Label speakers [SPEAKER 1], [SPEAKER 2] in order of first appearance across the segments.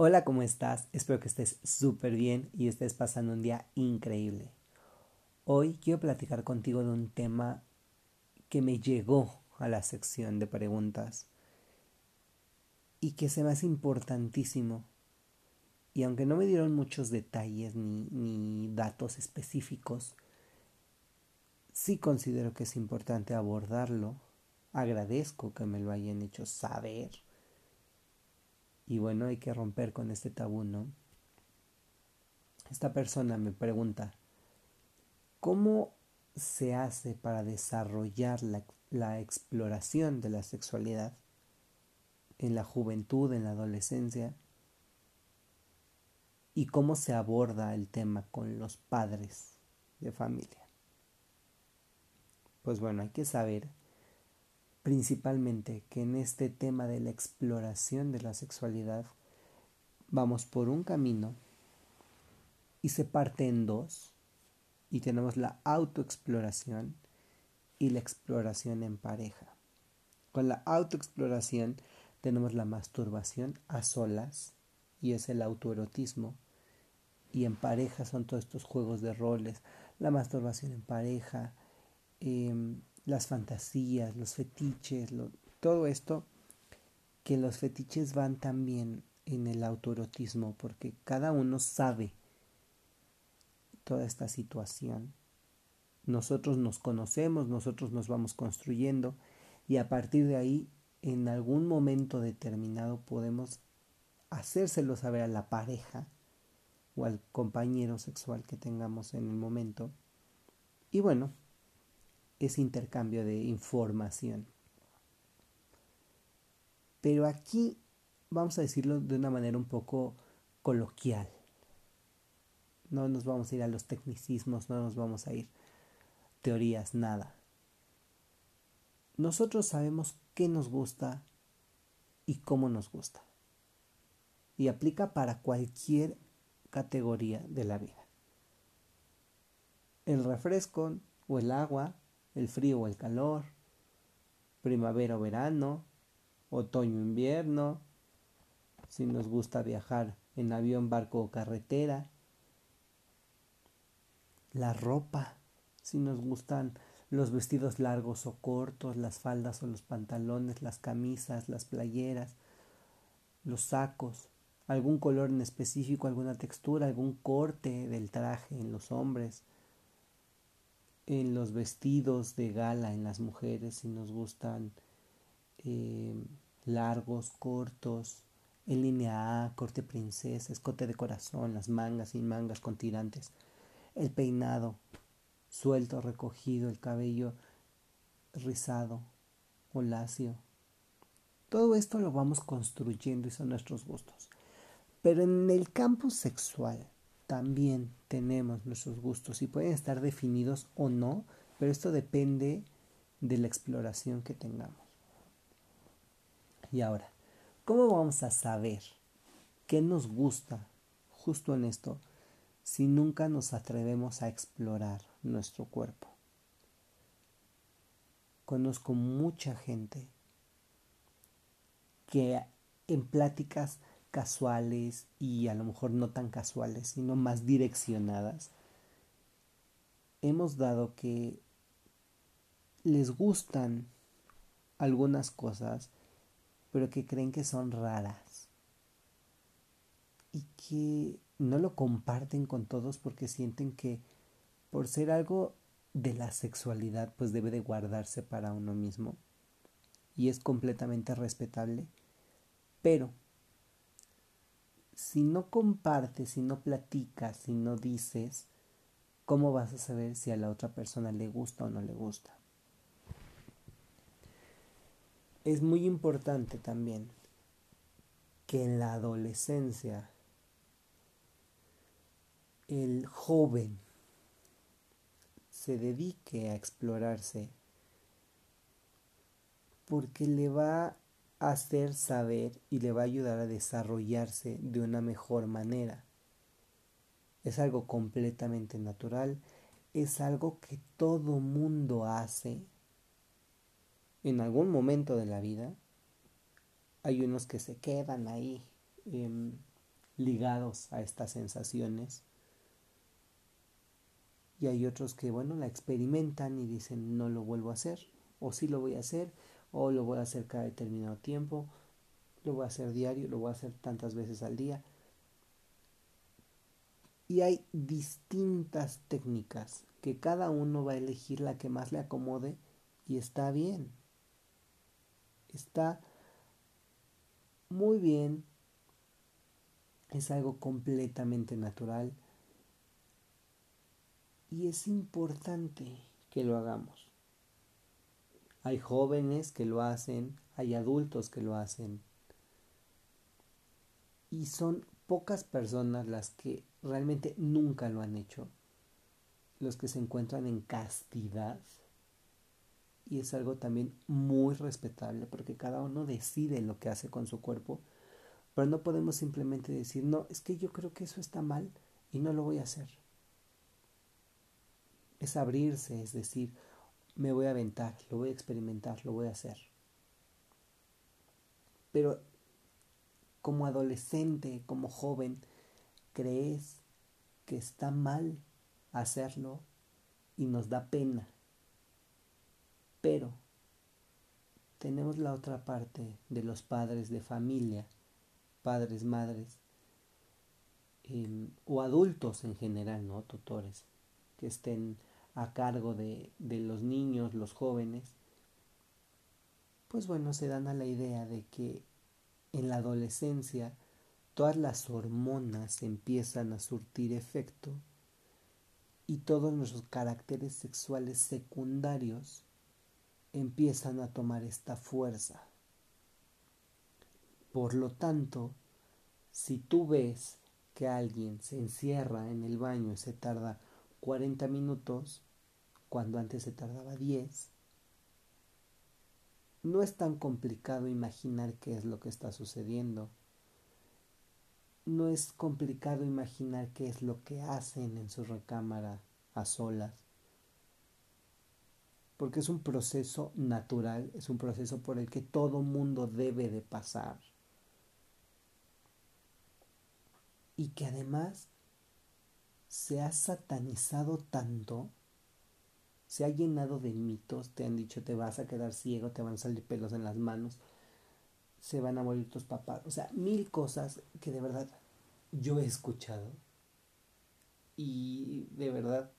[SPEAKER 1] Hola, ¿cómo estás? Espero que estés súper bien y estés pasando un día increíble. Hoy quiero platicar contigo de un tema que me llegó a la sección de preguntas y que se me hace importantísimo. Y aunque no me dieron muchos detalles ni, ni datos específicos, sí considero que es importante abordarlo. Agradezco que me lo hayan hecho saber y bueno, hay que romper con este tabú, ¿no? Esta persona me pregunta, ¿cómo se hace para desarrollar la, la exploración de la sexualidad en la juventud, en la adolescencia? ¿Y cómo se aborda el tema con los padres de familia? Pues bueno, hay que saber principalmente que en este tema de la exploración de la sexualidad vamos por un camino y se parte en dos y tenemos la autoexploración y la exploración en pareja. Con la autoexploración tenemos la masturbación a solas y es el autoerotismo y en pareja son todos estos juegos de roles, la masturbación en pareja, eh, las fantasías, los fetiches, todo esto, que los fetiches van también en el autoerotismo, porque cada uno sabe toda esta situación. Nosotros nos conocemos, nosotros nos vamos construyendo y a partir de ahí, en algún momento determinado, podemos hacérselo saber a la pareja o al compañero sexual que tengamos en el momento. Y bueno, ese intercambio de información. Pero aquí vamos a decirlo de una manera un poco coloquial. No nos vamos a ir a los tecnicismos, no nos vamos a ir teorías, nada. Nosotros sabemos qué nos gusta y cómo nos gusta. Y aplica para cualquier categoría de la vida. El refresco o el agua el frío o el calor, primavera o verano, otoño o invierno, si nos gusta viajar en avión, barco o carretera, la ropa, si nos gustan los vestidos largos o cortos, las faldas o los pantalones, las camisas, las playeras, los sacos, algún color en específico, alguna textura, algún corte del traje en los hombres, en los vestidos de gala en las mujeres, si nos gustan eh, largos, cortos, en línea A, corte princesa, escote de corazón, las mangas sin mangas con tirantes, el peinado suelto, recogido, el cabello rizado o. Todo esto lo vamos construyendo y son nuestros gustos. Pero en el campo sexual, también tenemos nuestros gustos y pueden estar definidos o no, pero esto depende de la exploración que tengamos. Y ahora, ¿cómo vamos a saber qué nos gusta justo en esto si nunca nos atrevemos a explorar nuestro cuerpo? Conozco mucha gente que en pláticas casuales y a lo mejor no tan casuales, sino más direccionadas, hemos dado que les gustan algunas cosas, pero que creen que son raras. Y que no lo comparten con todos porque sienten que por ser algo de la sexualidad pues debe de guardarse para uno mismo. Y es completamente respetable, pero si no compartes, si no platicas, si no dices, ¿cómo vas a saber si a la otra persona le gusta o no le gusta? Es muy importante también que en la adolescencia el joven se dedique a explorarse porque le va hacer saber y le va a ayudar a desarrollarse de una mejor manera. Es algo completamente natural, es algo que todo mundo hace en algún momento de la vida. Hay unos que se quedan ahí em, ligados a estas sensaciones. Y hay otros que, bueno, la experimentan y dicen, no lo vuelvo a hacer, o sí lo voy a hacer, o lo voy a hacer cada determinado tiempo, lo voy a hacer diario, lo voy a hacer tantas veces al día. Y hay distintas técnicas que cada uno va a elegir la que más le acomode y está bien. Está muy bien. Es algo completamente natural. Y es importante que lo hagamos. Hay jóvenes que lo hacen, hay adultos que lo hacen. Y son pocas personas las que realmente nunca lo han hecho, los que se encuentran en castidad. Y es algo también muy respetable porque cada uno decide lo que hace con su cuerpo. Pero no podemos simplemente decir, no, es que yo creo que eso está mal y no lo voy a hacer. Es abrirse, es decir, me voy a aventar, lo voy a experimentar, lo voy a hacer. Pero como adolescente, como joven, crees que está mal hacerlo y nos da pena. Pero tenemos la otra parte de los padres de familia, padres, madres, em, o adultos en general, ¿no? Tutores, que estén a cargo de, de los niños, los jóvenes, pues bueno, se dan a la idea de que en la adolescencia todas las hormonas empiezan a surtir efecto y todos nuestros caracteres sexuales secundarios empiezan a tomar esta fuerza. Por lo tanto, si tú ves que alguien se encierra en el baño y se tarda 40 minutos, cuando antes se tardaba 10, no es tan complicado imaginar qué es lo que está sucediendo. No es complicado imaginar qué es lo que hacen en su recámara a solas. Porque es un proceso natural, es un proceso por el que todo mundo debe de pasar. Y que además se ha satanizado tanto se ha llenado de mitos, te han dicho te vas a quedar ciego, te van a salir pelos en las manos, se van a morir tus papás, o sea, mil cosas que de verdad yo he escuchado y de verdad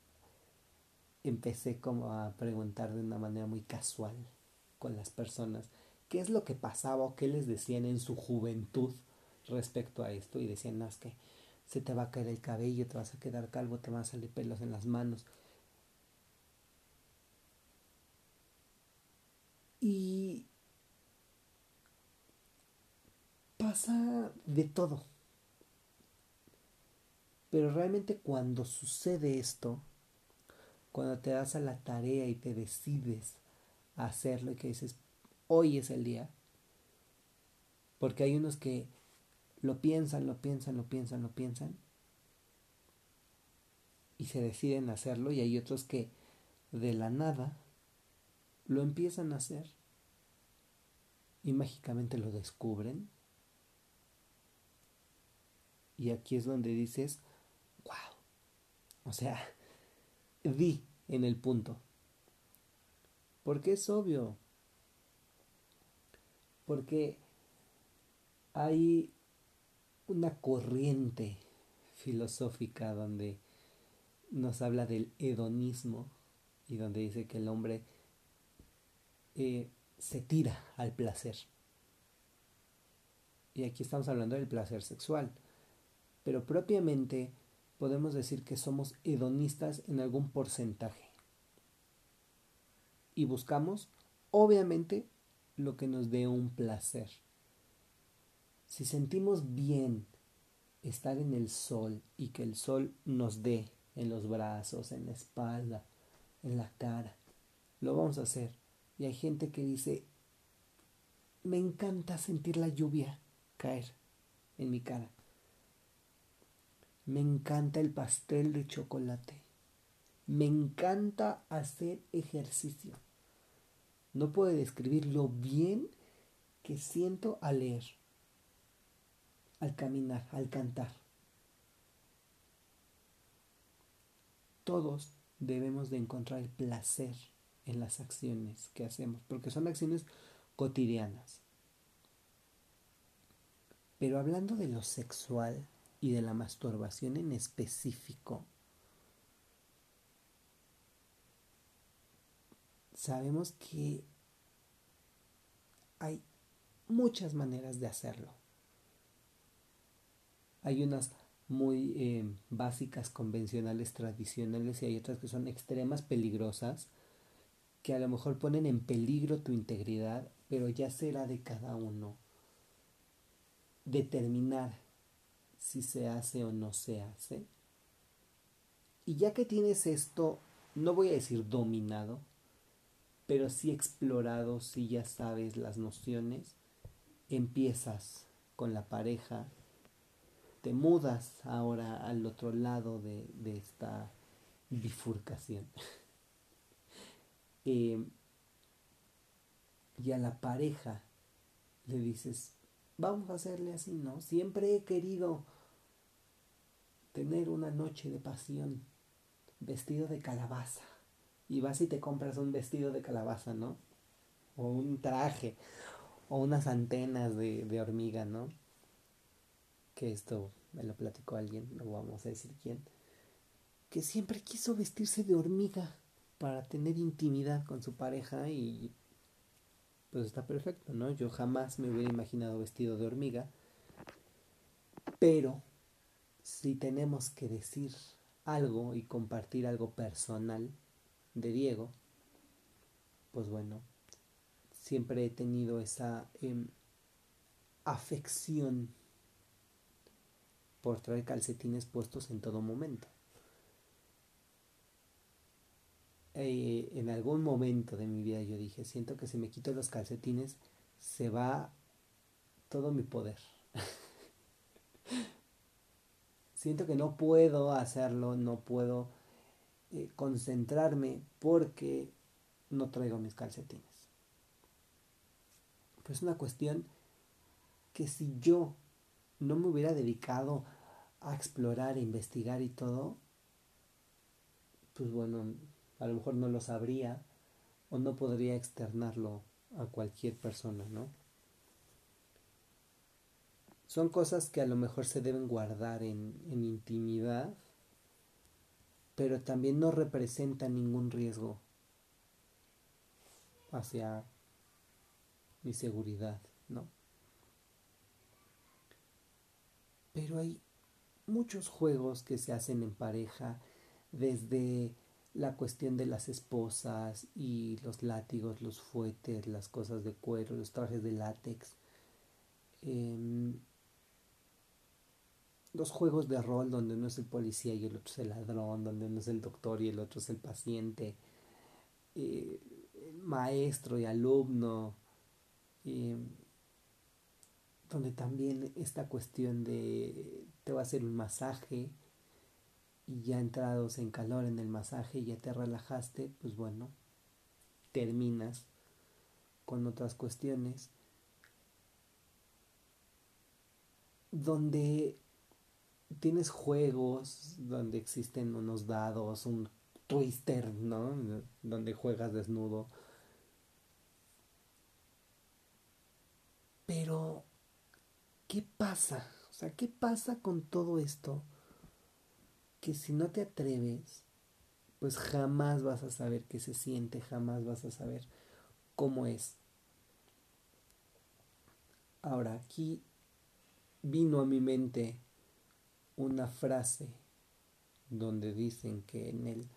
[SPEAKER 1] empecé como a preguntar de una manera muy casual con las personas qué es lo que pasaba o qué les decían en su juventud respecto a esto y decían, no, es que se te va a caer el cabello, te vas a quedar calvo, te van a salir pelos en las manos. Y pasa de todo. Pero realmente cuando sucede esto, cuando te das a la tarea y te decides hacerlo y que dices, hoy es el día, porque hay unos que lo piensan, lo piensan, lo piensan, lo piensan, y se deciden hacerlo, y hay otros que de la nada lo empiezan a hacer y mágicamente lo descubren. Y aquí es donde dices, wow. O sea, vi en el punto. Porque es obvio. Porque hay una corriente filosófica donde nos habla del hedonismo y donde dice que el hombre eh, se tira al placer. Y aquí estamos hablando del placer sexual. Pero propiamente podemos decir que somos hedonistas en algún porcentaje. Y buscamos, obviamente, lo que nos dé un placer. Si sentimos bien estar en el sol y que el sol nos dé en los brazos, en la espalda, en la cara, lo vamos a hacer. Y hay gente que dice, me encanta sentir la lluvia caer en mi cara. Me encanta el pastel de chocolate. Me encanta hacer ejercicio. No puedo describir lo bien que siento al leer. al caminar, al cantar. Todos debemos de encontrar el placer en las acciones que hacemos, porque son acciones cotidianas. Pero hablando de lo sexual y de la masturbación en específico, sabemos que hay muchas maneras de hacerlo. Hay unas muy eh, básicas, convencionales, tradicionales y hay otras que son extremas, peligrosas, que a lo mejor ponen en peligro tu integridad, pero ya será de cada uno determinar si se hace o no se hace. Y ya que tienes esto, no voy a decir dominado, pero sí explorado, si ya sabes las nociones, empiezas con la pareja, te mudas ahora al otro lado de, esta bifurcación. Eh, y a la pareja le dices, vamos a hacerle así, ¿no? Siempre he querido tener una noche de pasión, vestido de calabaza. Y vas y te compras un vestido de calabaza, ¿no? O un traje, o unas antenas de, de hormiga, ¿no? Que esto me lo platicó alguien, no vamos a decir quién, que siempre quiso vestirse de hormiga para tener intimidad con su pareja y pues está perfecto, ¿no? Yo jamás me hubiera imaginado vestido de hormiga, pero si tenemos que decir algo y compartir algo personal de Diego, pues bueno, siempre he tenido esa em, afección por traer calcetines puestos en todo momento. Eh, en algún momento de mi vida yo dije, siento que si me quito los calcetines se va todo mi poder. siento que no puedo hacerlo, no puedo eh, concentrarme porque no traigo mis calcetines. Pues es una cuestión que si yo no me hubiera dedicado a explorar, a investigar y todo, pues bueno, a lo mejor no lo sabría o no podría externarlo a cualquier persona, ¿no? Son cosas que a lo mejor se deben guardar en, en intimidad, pero también no representan ningún riesgo hacia mi seguridad, ¿no? Pero hay muchos juegos que se hacen en pareja, desde la cuestión de las esposas y los látigos, los fuetes, las cosas de cuero, los trajes de látex, em, los juegos de rol donde uno es el policía y el otro es el ladrón, donde uno es el doctor y el otro es el paciente, eh, maestro y alumno, em, donde también esta cuestión de te va a hacer un masaje y ya entrados en calor en el masaje y ya te relajaste, pues bueno, terminas con otras cuestiones donde tienes juegos donde existen unos dados, un twister, ¿no? Donde juegas desnudo. Pero ¿qué pasa? O sea, ¿qué pasa con todo esto? Que si no te atreves, pues jamás vas a saber qué se siente, jamás vas a saber cómo es. Ahora, aquí vino a mi mente una frase donde dicen que en el,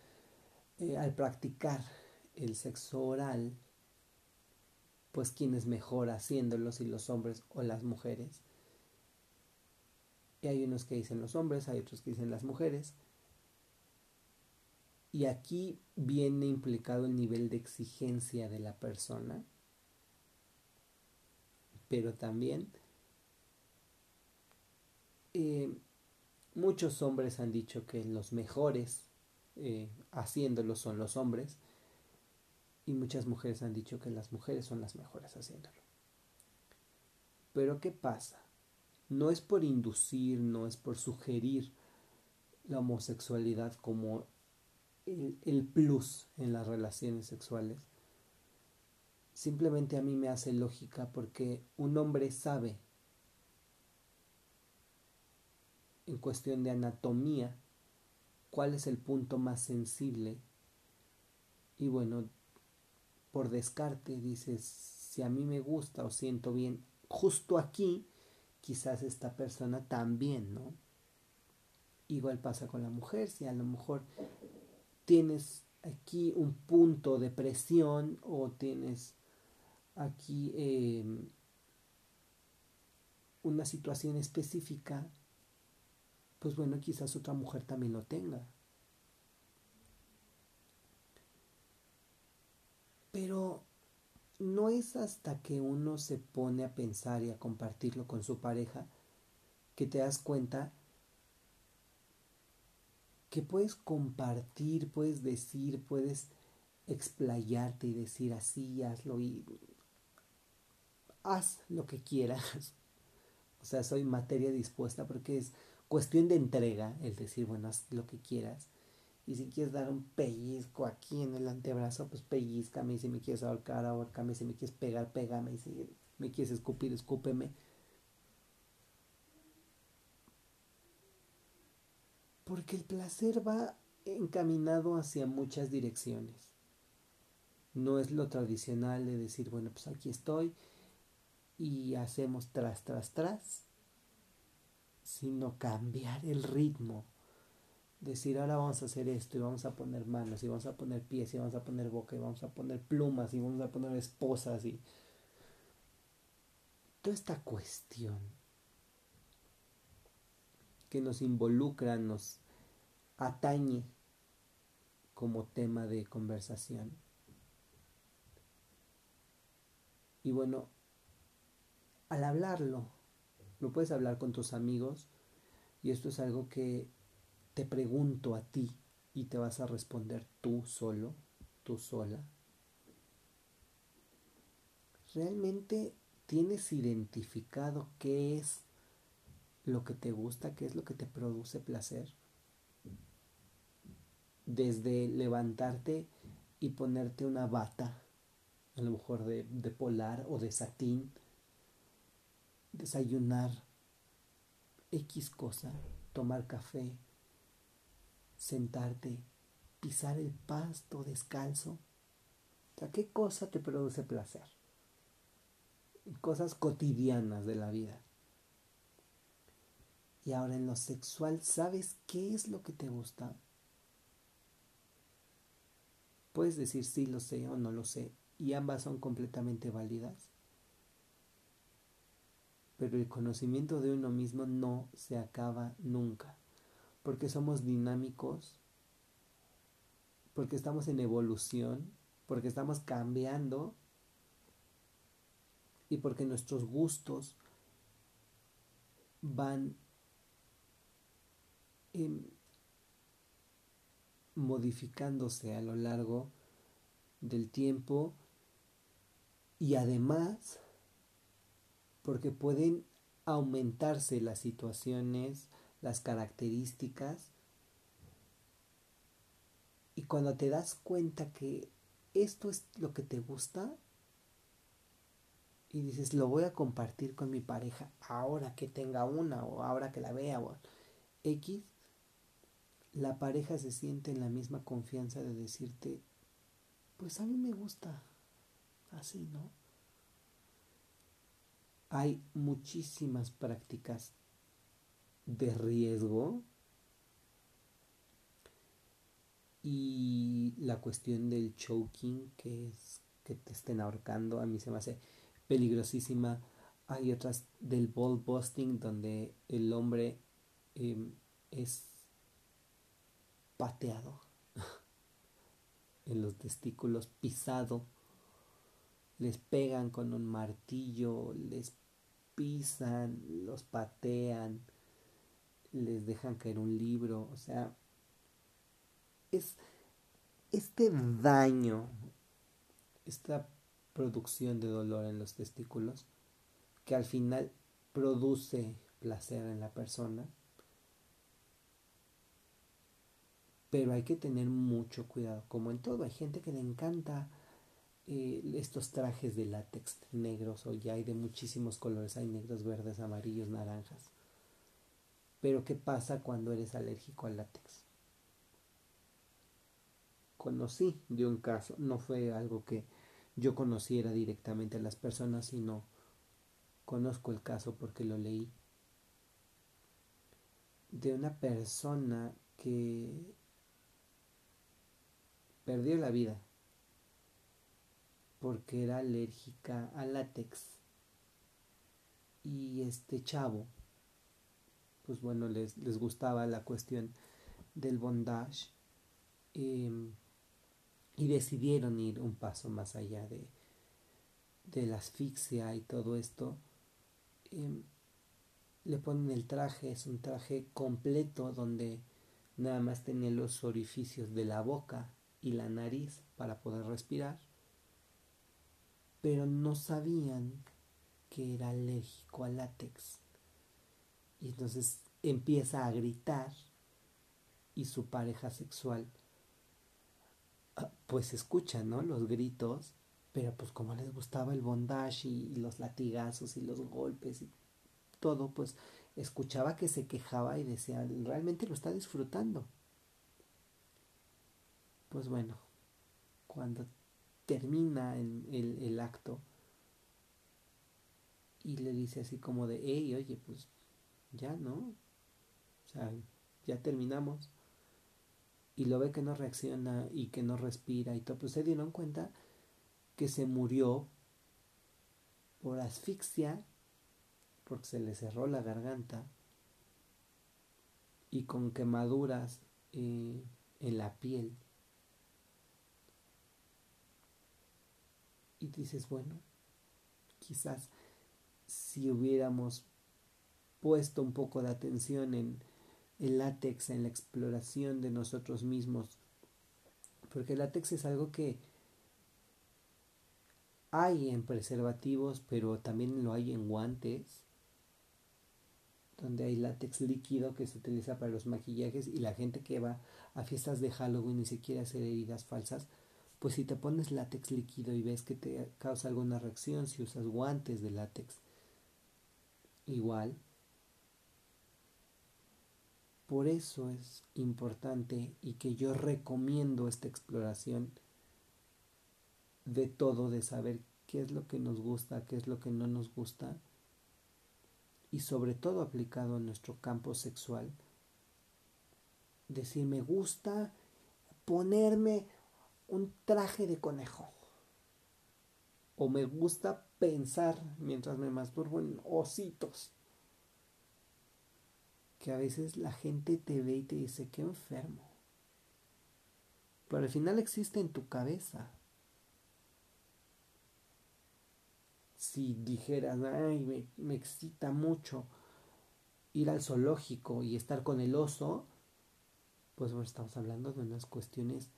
[SPEAKER 1] eh, al practicar el sexo oral, pues quién es mejor haciéndolo, si los hombres o las mujeres. Y hay unos que dicen los hombres, hay otros que dicen las mujeres. Y aquí viene implicado el nivel de exigencia de la persona, pero también eh, muchos hombres han dicho que los mejores eh, haciéndolo son los hombres y muchas mujeres han dicho que las mujeres son las mejores haciéndolo. Pero ¿qué pasa? No es por inducir, no es por sugerir la homosexualidad como el, el, plus en las relaciones sexuales. Simplemente a mí me hace lógica porque un hombre sabe en cuestión de anatomía cuál es el punto más sensible y bueno, por descarte dices, si a mí me gusta o siento bien justo aquí, quizás esta persona también, ¿no? Igual pasa con la mujer, si a lo mejor tienes aquí un punto de presión o tienes aquí em, una situación específica, pues bueno, quizás otra mujer también lo tenga. Pero no es hasta que uno se pone a pensar y a compartirlo con su pareja que te das cuenta que puedes compartir, puedes decir, puedes explayarte y decir así, hazlo y haz lo que quieras. O sea, soy materia dispuesta porque es cuestión de entrega el decir, bueno, haz lo que quieras. Y si quieres dar un pellizco aquí en el antebrazo, pues pellizcame. Y si me quieres ahorcar, ahorcame. Si me quieres pegar, pégame. Y si me quieres escupir, escúpeme. Porque el placer va encaminado hacia muchas direcciones. No es lo tradicional de decir, bueno, pues aquí estoy y hacemos tras, tras, tras, sino cambiar el ritmo decir ahora vamos a hacer esto y vamos a poner manos y vamos a poner pies y vamos a poner boca y vamos a poner plumas y vamos a poner esposas y toda esta cuestión que nos involucra, nos atañe como tema de conversación. Y bueno, al hablarlo, lo puedes hablar con tus amigos y esto es algo que te pregunto a ti y te vas a responder tú solo, tú sola. ¿Realmente tienes identificado qué es lo que te gusta, qué es lo que te produce placer? Desde levantarte y ponerte una bata, a lo mejor de, de polar o de satín, desayunar X cosa, tomar café, sentarte, pisar el pasto descalzo. O sea, ¿qué cosa te produce placer? Cosas cotidianas de la vida. Y ahora en lo sexual, ¿sabes qué es lo que te gusta? Puedes decir sí lo sé o no lo sé, y ambas son completamente válidas. Pero el conocimiento de uno mismo no se acaba nunca porque somos dinámicos, porque estamos en evolución, porque estamos cambiando y porque nuestros gustos van modificándose a lo largo del tiempo y además porque pueden aumentarse las situaciones las características. Y cuando te das cuenta que esto es lo que te gusta, y dices, lo voy a compartir con mi pareja ahora que tenga una o ahora que la vea o X, la pareja se siente en la misma confianza de decirte, pues a mí me gusta así, ¿no? Hay muchísimas prácticas de riesgo. Y la cuestión del choking que es que te estén ahorcando a mí se me hace peligrosísima. Hay otras del ball busting donde el hombre em, es pateado en los testículos pisado. Les pegan con un martillo les pisan los patean les dejan caer un libro, o sea, es este daño, esta producción de dolor en los testículos, que al final produce placer en la persona. Pero hay que tener mucho cuidado, como en todo, hay gente que le encanta eh, estos trajes de látex negros o ya hay de muchísimos colores, hay negros, verdes, amarillos, naranjas. Pero ¿qué pasa cuando eres alérgico al látex? Conocí de un caso, no fue algo que yo conociera directamente a las personas, sino conozco el caso porque lo leí de una persona que perdió la vida porque era alérgica al látex. Y este chavo, pues bueno, les, les gustaba la cuestión del bondage em, y decidieron ir un paso más allá de, de la asfixia y todo esto. Em, le ponen el traje, es un traje completo donde nada más tenía los orificios de la boca y la nariz para poder respirar pero no sabían que era alérgico al látex. Y entonces empieza a gritar y su pareja sexual ah, pues escucha, ¿no? Los gritos, pero pues como les gustaba el bondage y, los latigazos y los golpes y todo, pues escuchaba que se quejaba y decía, realmente lo está disfrutando. Pues bueno, cuando termina el, el, acto y le dice así como de, hey, oye, pues ya, ¿no? O sea, ya terminamos. Y lo ve que no reacciona y que no respira y todo. Pues se dieron cuenta que se murió por asfixia, porque se le cerró la garganta y con quemaduras eh, en la piel. y dices, bueno, quizás si hubiéramos puesto un poco de atención en el látex, en la exploración de nosotros mismos, porque el látex es algo que hay en preservativos, pero también lo hay en guantes, donde hay látex líquido que se utiliza para los maquillajes y la gente que va a fiestas de Halloween y se quiere hacer heridas falsas, pues si te pones látex líquido y ves que te causa alguna reacción, si usas guantes de látex, igual. Por eso es importante y que yo recomiendo esta exploración de todo, de saber qué es lo que nos gusta, qué es lo que no nos gusta, y sobre todo aplicado a nuestro campo sexual. Decir, me gusta ponerme un traje de conejo. O me gusta pensar mientras me masturbo en ositos. Que a veces la gente te ve y te dice que enfermo. Pero al final existe en tu cabeza. Si dijeras, ay, me, me excita mucho ir al zoológico y estar con el oso, pues bueno, estamos hablando de unas cuestiones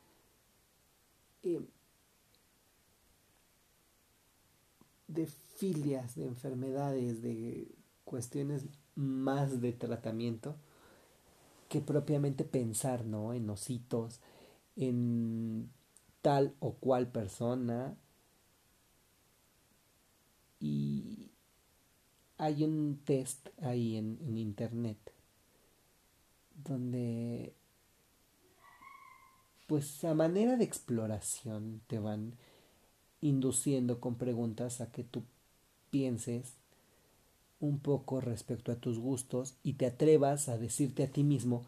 [SPEAKER 1] de filias, de enfermedades, de cuestiones más de tratamiento que propiamente pensar, ¿no? En ositos, en tal o cual persona. Y hay un test ahí en, en internet donde pues a manera de exploración te van induciendo con preguntas a que tú pienses un poco respecto a tus gustos y te atrevas a decirte a ti mismo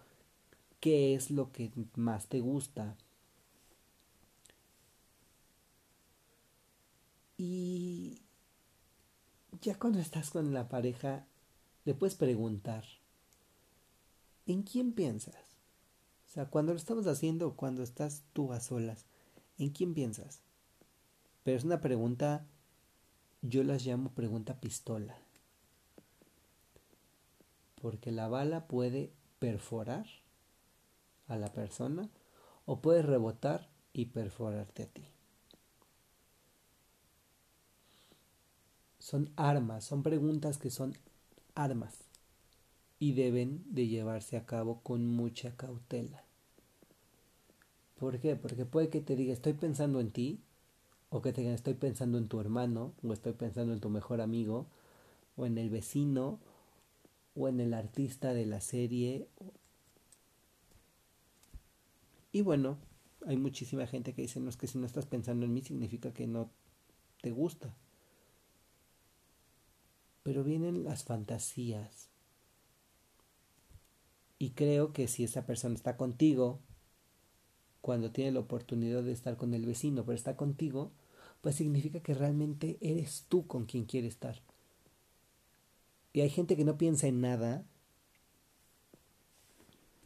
[SPEAKER 1] qué es lo que más te gusta. Y ya cuando estás con la pareja, le puedes preguntar, ¿en quién piensas? sea, cuando lo estamos haciendo, cuando estás tú a solas, ¿en quién piensas? Pero es una pregunta, yo las llamo pregunta pistola. Porque la bala puede perforar a la persona o puede rebotar y perforarte a ti. Son armas, son preguntas que son armas y deben de llevarse a cabo con mucha cautela. ¿Por qué? Porque puede que te diga estoy pensando en ti, o que te digan estoy pensando en tu hermano, o estoy pensando en tu mejor amigo, o en el vecino, o en el artista de la serie. Y bueno, hay muchísima gente que dice, no es que si no estás pensando en mí significa que no te gusta. Pero vienen las fantasías. Y creo que si esa persona está contigo, cuando tiene la oportunidad de estar con el vecino, pero está contigo, pues significa que realmente eres tú con quien quiere estar. Y hay gente que no piensa en nada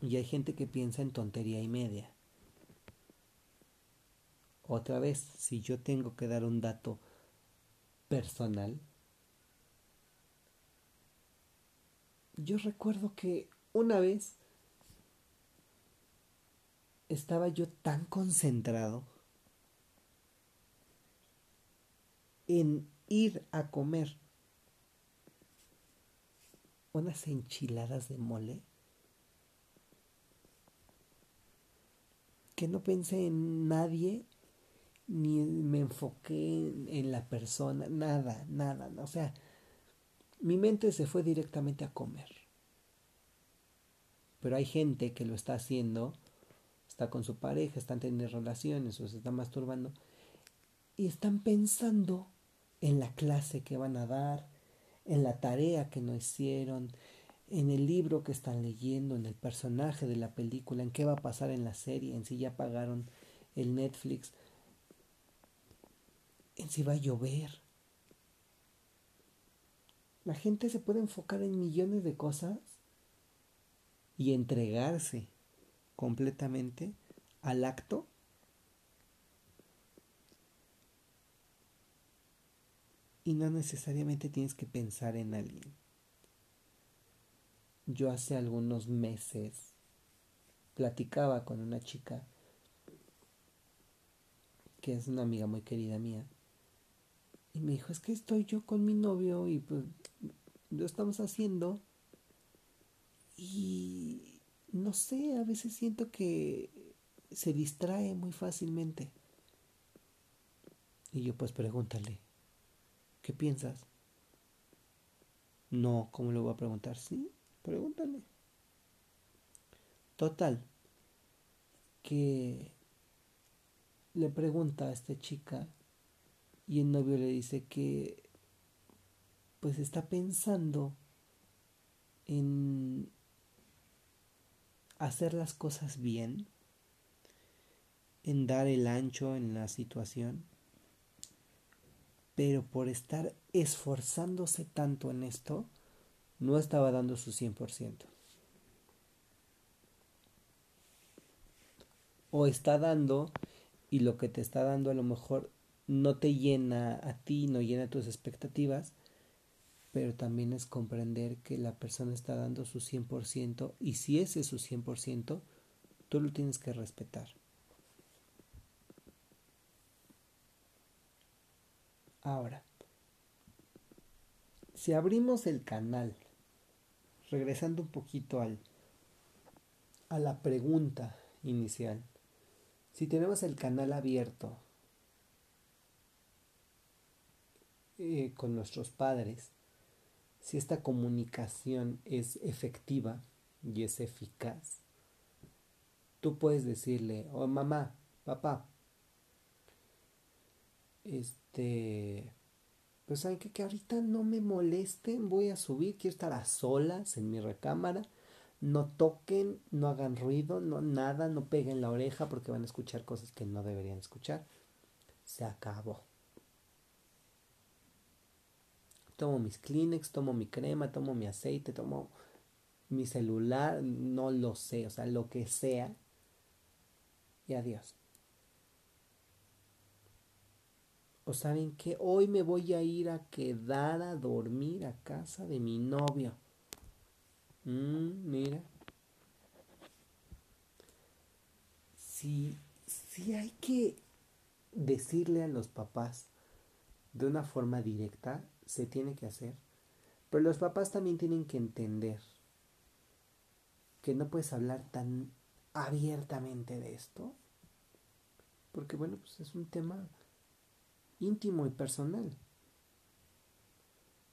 [SPEAKER 1] y hay gente que piensa en tontería y media. Otra vez, si yo tengo que dar un dato personal, yo recuerdo que una vez estaba yo tan concentrado en ir a comer unas enchiladas de mole que no pensé en nadie ni me enfoqué en, la persona, nada, nada, o sea, mi mente se fue directamente a comer. Pero hay gente que lo está haciendo, está con su pareja, están teniendo relaciones o se están masturbando y están pensando en la clase que van a dar, en la tarea que no hicieron, en el libro que están leyendo, en el personaje de la película, en qué va a pasar en la serie, en si ya pagaron el Netflix, en si va a llover. La gente se puede enfocar en millones de cosas y entregarse completamente al acto y no necesariamente tienes que pensar en alguien. Yo hace algunos meses platicaba con una chica que es una amiga muy querida mía y me dijo, es que estoy yo con mi novio y pues lo estamos haciendo y no sé, a veces siento que se distrae muy fácilmente. Y yo pues pregúntale, ¿Qué piensas? No, ¿cómo le voy a preguntar? Sí, pregúntale. Total, que le pregunta a esta chica y el novio le dice que pues está pensando en hacer las cosas bien, en dar el ancho en la situación pero por estar esforzándose tanto en esto, no estaba dando su 100%. O está dando y lo que te está dando a lo mejor no te llena a ti, no llena tus expectativas, pero también es comprender que la persona está dando su 100% y si ese es su 100%, tú lo tienes que respetar. Ahora, si abrimos el canal, regresando un poquito al, a la pregunta inicial, si tenemos el canal abierto eh, con nuestros padres, si esta comunicación es efectiva y es eficaz, tú puedes decirle, oh mamá, papá, este, pues hay que que ahorita no me molesten, voy a subir, quiero estar a solas en mi recámara, no toquen, no hagan ruido, no nada, no peguen la oreja porque van a escuchar cosas que no deberían escuchar. Se acabó. Tomo mis Kleenex, tomo mi crema, tomo mi aceite, tomo mi celular, no lo sé, o sea, lo que sea. Y adiós. O saben que hoy me voy a ir a quedar a dormir a casa de mi novio. Mm, mira. Si, si hay que decirle a los papás de una forma directa, se tiene que hacer. Pero los papás también tienen que entender que no puedes hablar tan abiertamente de esto, porque bueno, pues es un tema íntimo y personal.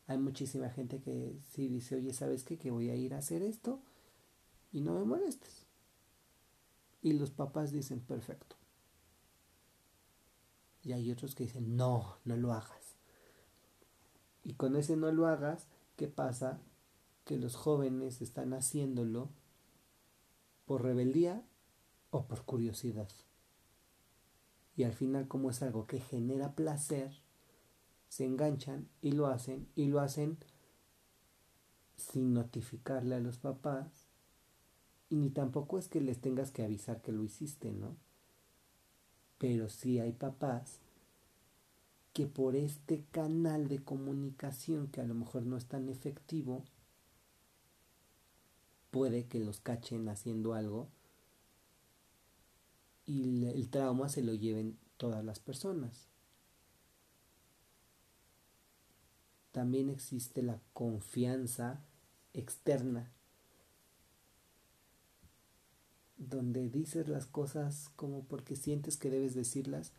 [SPEAKER 1] Hay muchísima gente que sí dice, oye, ¿sabes qué? Que voy a ir a hacer esto y no me molestes. Y los papás dicen, perfecto. Y hay otros que dicen, no, no lo hagas. Y con ese no lo hagas, ¿qué pasa? Que los jóvenes están haciéndolo por rebeldía o por curiosidad. Y al final, como es algo que genera placer, se enganchan y lo hacen y lo hacen sin notificarle a los papás y ni tampoco es que les tengas que avisar que lo hiciste, ¿no? Pero sí hay papás que por este canal de comunicación que a lo mejor no es tan efectivo, puede que los cachen haciendo algo y el trauma se lo lleven todas las personas. También existe la confianza externa, donde dices las cosas como porque sientes que debes decirlas,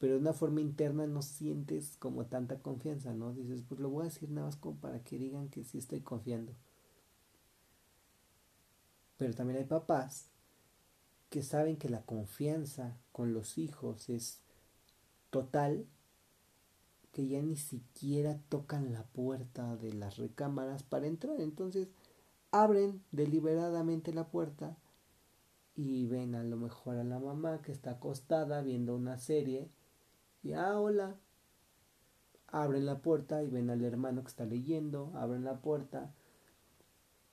[SPEAKER 1] pero de una forma interna no sientes como tanta confianza, ¿no? Dices, pues lo voy a decir nada más como para que digan que sí estoy confiando. Pero también hay papás que saben que la confianza con los hijos es total, que ya ni siquiera tocan la puerta de las recámaras para entrar. Entonces abren deliberadamente la puerta y ven a lo mejor a la mamá que está acostada viendo una serie y ah hola abren la puerta y ven al hermano que está leyendo abren la puerta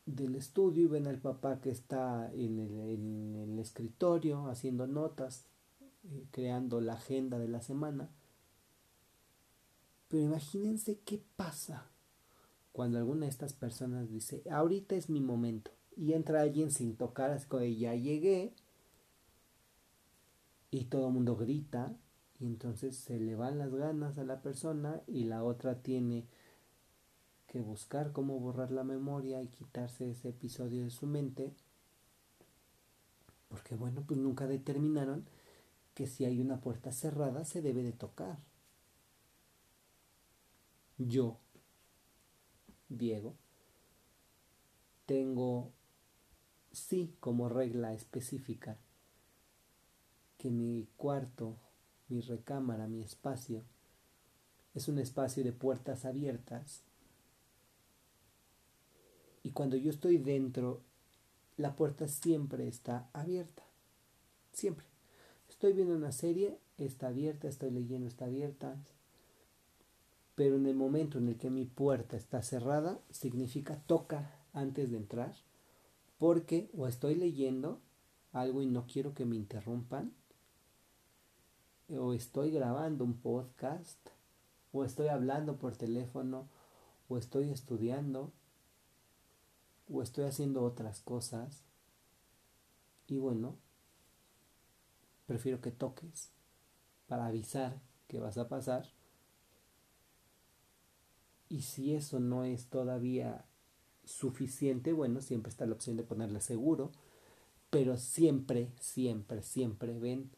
[SPEAKER 1] del estudio y ven al papá que está en el, escritorio haciendo notas, eh, creando la agenda de la semana. Pero imagínense qué pasa cuando alguna de estas personas dice, ahorita es mi momento, y entra alguien sin tocar, así como ya llegué, y todo el mundo grita, y entonces se le van las ganas a la persona y la otra tiene que buscar cómo borrar la memoria y quitarse ese episodio de su mente, porque bueno, pues nunca determinaron que si hay una puerta cerrada se debe de tocar. Yo, Diego, tengo sí como regla específica que mi cuarto, mi recámara, mi espacio, es un espacio de puertas abiertas y cuando yo estoy dentro, la puerta siempre está abierta. Siempre. Estoy viendo una serie, está abierta, estoy leyendo, está abierta. Pero en el momento en el que mi puerta está cerrada, significa toca antes de entrar. Porque o estoy leyendo algo y no quiero que me interrumpan. O estoy grabando un podcast. O estoy hablando por teléfono. O estoy estudiando o estoy haciendo otras cosas y bueno, prefiero que toques para avisar que vas a pasar. Y si eso no es todavía suficiente, bueno, siempre está la opción de ponerle seguro, pero siempre, siempre, siempre ven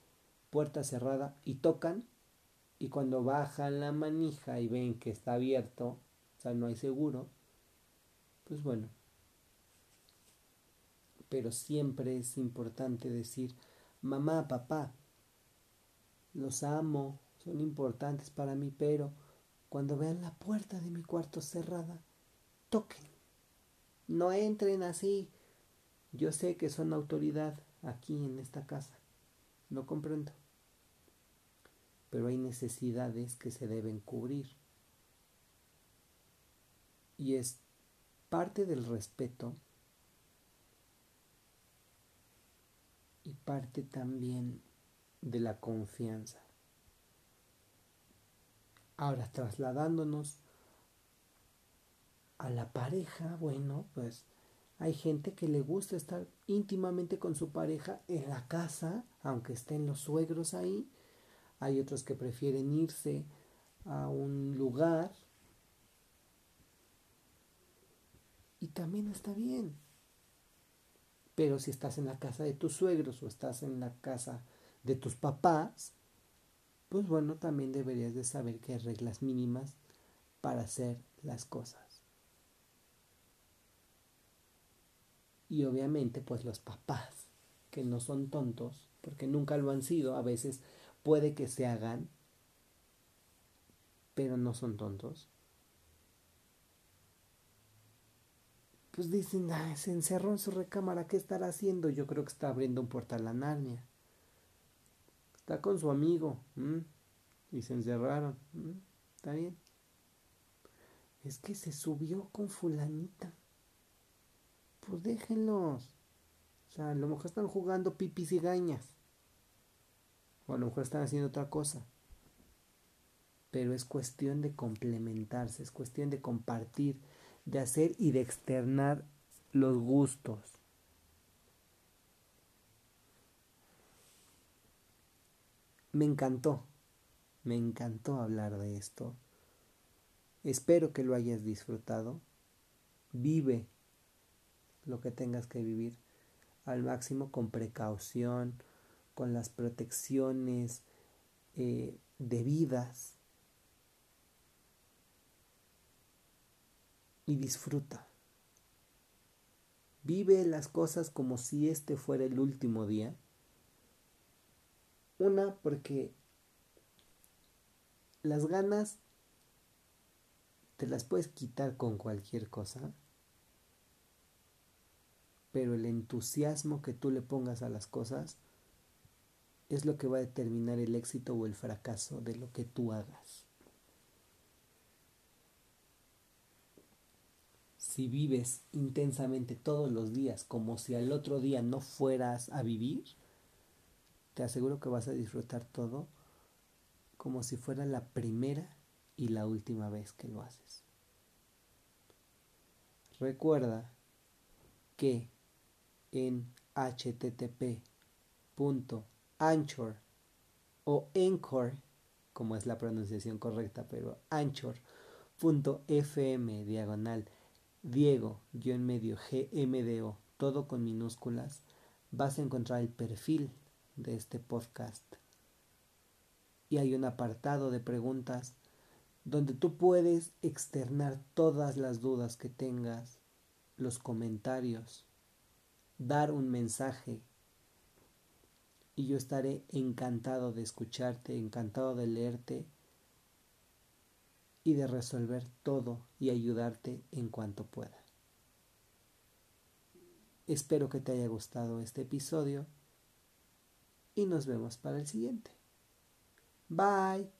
[SPEAKER 1] puerta cerrada y tocan y cuando bajan la manija y ven que está abierto, o sea, no hay seguro, pues bueno, pero siempre es importante decir, mamá, papá, los amo, son importantes para mí, pero cuando vean la puerta de mi cuarto cerrada, toquen. No entren así. Yo sé que son autoridad aquí en esta casa. No comprendo. Pero hay necesidades que se deben cubrir. Y es parte del respeto y parte también de la confianza. Ahora, trasladándonos a la pareja, bueno, pues hay gente que le gusta estar íntimamente con su pareja en la casa, aunque estén los suegros ahí. Hay otros que prefieren irse a un lugar. Y también está bien Pero si estás en la casa de tus suegros o estás en la casa de tus papás, pues bueno, también deberías de saber que hay reglas mínimas para hacer las cosas. Y obviamente, pues los papás, que no son tontos, porque nunca lo han sido, a veces puede que se hagan, pero no son tontos. Pues dicen, se encerró en su recámara, ¿qué estará haciendo? Yo creo que está abriendo un portal a Narnia. Está con su amigo. Y se encerraron. Está bien. Es que se subió con fulanita. Pues déjenlos. O sea, a lo mejor están jugando pipis y gañas. O a lo mejor están haciendo otra cosa. Pero es cuestión de complementarse, es cuestión de compartir, de hacer y de externar los gustos. Me encantó, me encantó hablar de esto. Espero que lo hayas disfrutado. Vive lo que tengas que vivir al máximo con precaución, con las protecciones eh, debidas. Y disfruta. Vive las cosas como si este fuera el último día una, porque las ganas te las puedes quitar con cualquier cosa, pero el entusiasmo que tú le pongas a las cosas es lo que va a determinar el éxito o el fracaso de lo que tú hagas. Si vives intensamente todos los días como si al otro día no fueras a vivir, te aseguro que vas a disfrutar todo como si fuera la primera y la última vez que lo haces. Recuerda que en http.anchor o anchor, como es la pronunciación correcta, pero anchor.fm diagonal Diego-medio GMDO, todo con minúsculas, vas a encontrar el perfil de este podcast. Y hay un apartado de preguntas donde tú puedes externar todas las dudas que tengas, los comentarios, dar un mensaje. Y yo estaré encantado de escucharte, encantado de leerte y de resolver todo y ayudarte en cuanto pueda. Espero que te haya gustado este episodio y nos vemos para el siguiente. Bye.